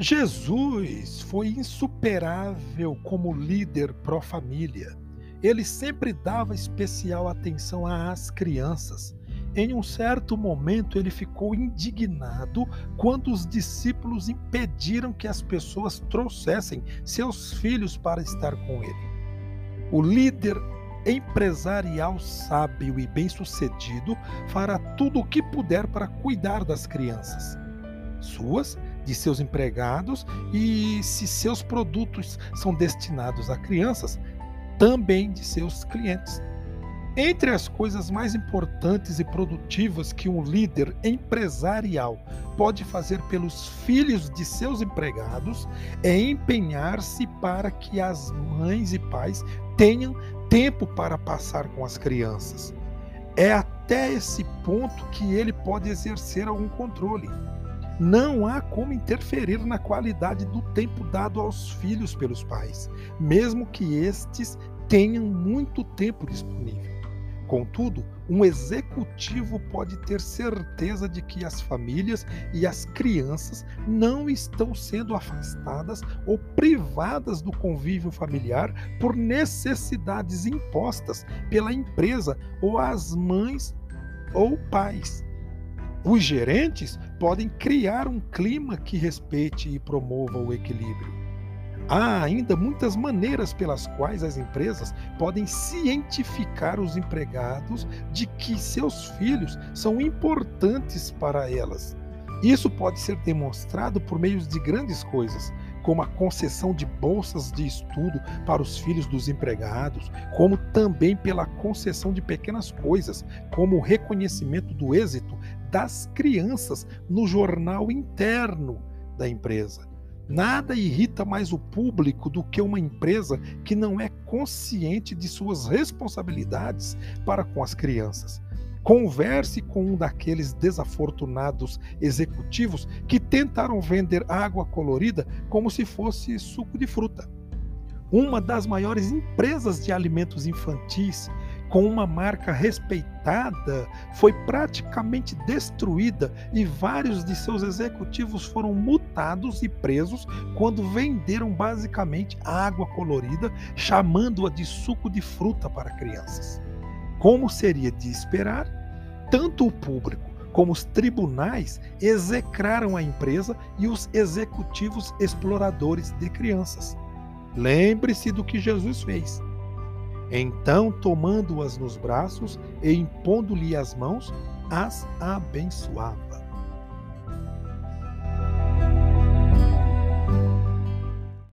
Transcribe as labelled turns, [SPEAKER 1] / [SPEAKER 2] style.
[SPEAKER 1] Jesus foi insuperável como líder pró-família. Ele sempre dava especial atenção às crianças. Em um certo momento, ele ficou indignado quando os discípulos impediram que as pessoas trouxessem seus filhos para estar com ele. O líder empresarial sábio e bem-sucedido fará tudo o que puder para cuidar das crianças, suas de seus empregados e, se seus produtos são destinados a crianças, também de seus clientes. Entre as coisas mais importantes e produtivas que um líder empresarial pode fazer pelos filhos de seus empregados é empenhar-se para que as mães e pais tenham tempo para passar com as crianças. É até esse ponto que ele pode exercer algum controle. Não há como interferir na qualidade do tempo dado aos filhos pelos pais, mesmo que estes tenham muito tempo disponível. Contudo, um executivo pode ter certeza de que as famílias e as crianças não estão sendo afastadas ou privadas do convívio familiar por necessidades impostas pela empresa ou as mães ou pais. Os gerentes podem criar um clima que respeite e promova o equilíbrio. Há ainda muitas maneiras pelas quais as empresas podem cientificar os empregados de que seus filhos são importantes para elas. Isso pode ser demonstrado por meio de grandes coisas, como a concessão de bolsas de estudo para os filhos dos empregados, como também pela concessão de pequenas coisas, como o reconhecimento do êxito das crianças no jornal interno da empresa. Nada irrita mais o público do que uma empresa que não é consciente de suas responsabilidades para com as crianças. Converse com um daqueles desafortunados executivos que tentaram vender água colorida como se fosse suco de fruta. Uma das maiores empresas de alimentos infantis com uma marca respeitada, foi praticamente destruída e vários de seus executivos foram multados e presos quando venderam basicamente água colorida, chamando-a de suco de fruta para crianças. Como seria de esperar, tanto o público como os tribunais execraram a empresa e os executivos exploradores de crianças. Lembre-se do que Jesus fez. Então, tomando-as nos braços e impondo-lhe as mãos, as abençoava.